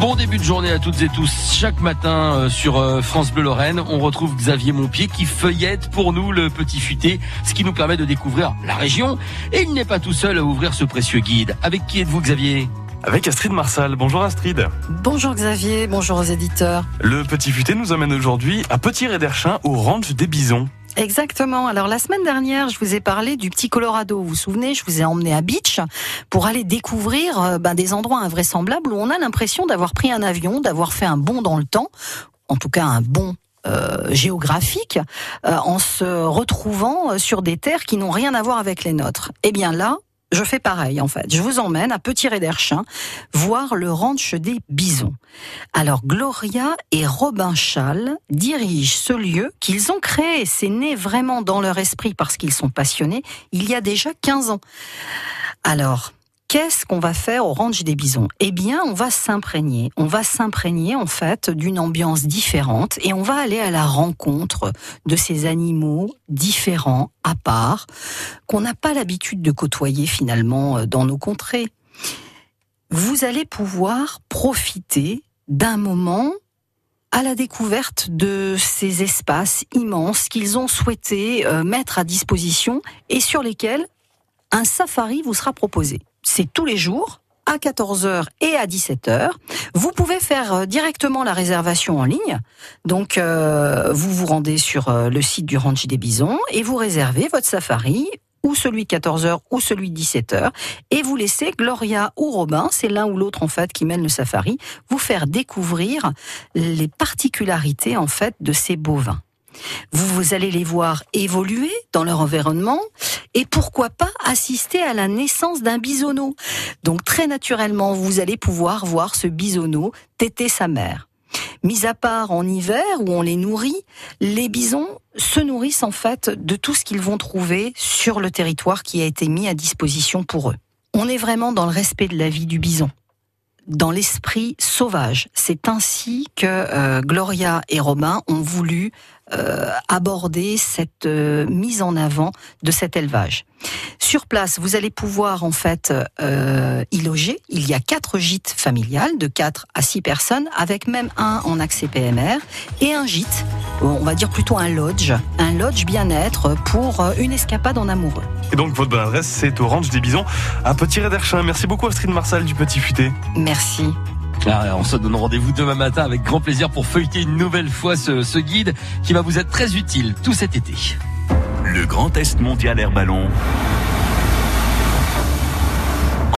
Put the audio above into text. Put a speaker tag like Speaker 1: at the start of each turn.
Speaker 1: Bon début de journée à toutes et tous. Chaque matin euh, sur euh, France Bleu Lorraine, on retrouve Xavier Montpied qui feuillette pour nous le petit futé, ce qui nous permet de découvrir la région. Et il n'est pas tout seul à ouvrir ce précieux guide. Avec qui êtes-vous Xavier?
Speaker 2: Avec Astrid Marsal. Bonjour Astrid.
Speaker 3: Bonjour Xavier, bonjour aux éditeurs.
Speaker 2: Le Petit Futé nous amène aujourd'hui à Petit Réderchin au ranch des Bisons.
Speaker 3: Exactement. Alors la semaine dernière, je vous ai parlé du petit Colorado. Vous vous souvenez, je vous ai emmené à Beach pour aller découvrir euh, ben, des endroits invraisemblables où on a l'impression d'avoir pris un avion, d'avoir fait un bond dans le temps, en tout cas un bond euh, géographique, euh, en se retrouvant sur des terres qui n'ont rien à voir avec les nôtres. Eh bien là, je fais pareil en fait. Je vous emmène à Petit Réderchin voir le ranch des bisons. Alors Gloria et Robin Schall dirigent ce lieu qu'ils ont créé. C'est né vraiment dans leur esprit parce qu'ils sont passionnés il y a déjà 15 ans. Alors, Qu'est-ce qu'on va faire au ranch des bisons? Eh bien, on va s'imprégner. On va s'imprégner en fait d'une ambiance différente et on va aller à la rencontre de ces animaux différents, à part, qu'on n'a pas l'habitude de côtoyer finalement euh, dans nos contrées. Vous allez pouvoir profiter d'un moment à la découverte de ces espaces immenses qu'ils ont souhaité euh, mettre à disposition et sur lesquels un safari vous sera proposé c'est tous les jours à 14h et à 17h. Vous pouvez faire euh, directement la réservation en ligne. Donc, euh, vous vous rendez sur euh, le site du Ranch des Bisons et vous réservez votre safari ou celui de 14h ou celui de 17h et vous laissez Gloria ou Robin, c'est l'un ou l'autre en fait qui mène le safari, vous faire découvrir les particularités en fait de ces bovins. Vous, vous allez les voir évoluer dans leur environnement et pourquoi pas assister à la naissance d'un bisonneau. Donc très naturellement, vous allez pouvoir voir ce bisonneau téter sa mère. Mis à part en hiver où on les nourrit, les bisons se nourrissent en fait de tout ce qu'ils vont trouver sur le territoire qui a été mis à disposition pour eux. On est vraiment dans le respect de la vie du bison dans l'esprit sauvage. C'est ainsi que euh, Gloria et Robin ont voulu aborder cette euh, mise en avant de cet élevage. Sur place, vous allez pouvoir en fait euh, y loger. Il y a quatre gîtes familiales de 4 à 6 personnes, avec même un en accès PMR et un gîte, on va dire plutôt un lodge, un lodge bien-être pour une escapade en amoureux.
Speaker 2: Et donc votre bonne adresse, c'est au Ranch des Bisons à Petit Réderchin. Merci beaucoup Astrid Marsal du Petit Futé.
Speaker 3: Merci.
Speaker 1: On se donne rendez-vous demain matin avec grand plaisir pour feuilleter une nouvelle fois ce, ce guide qui va vous être très utile tout cet été.
Speaker 4: Le Grand Est Mondial Air Ballon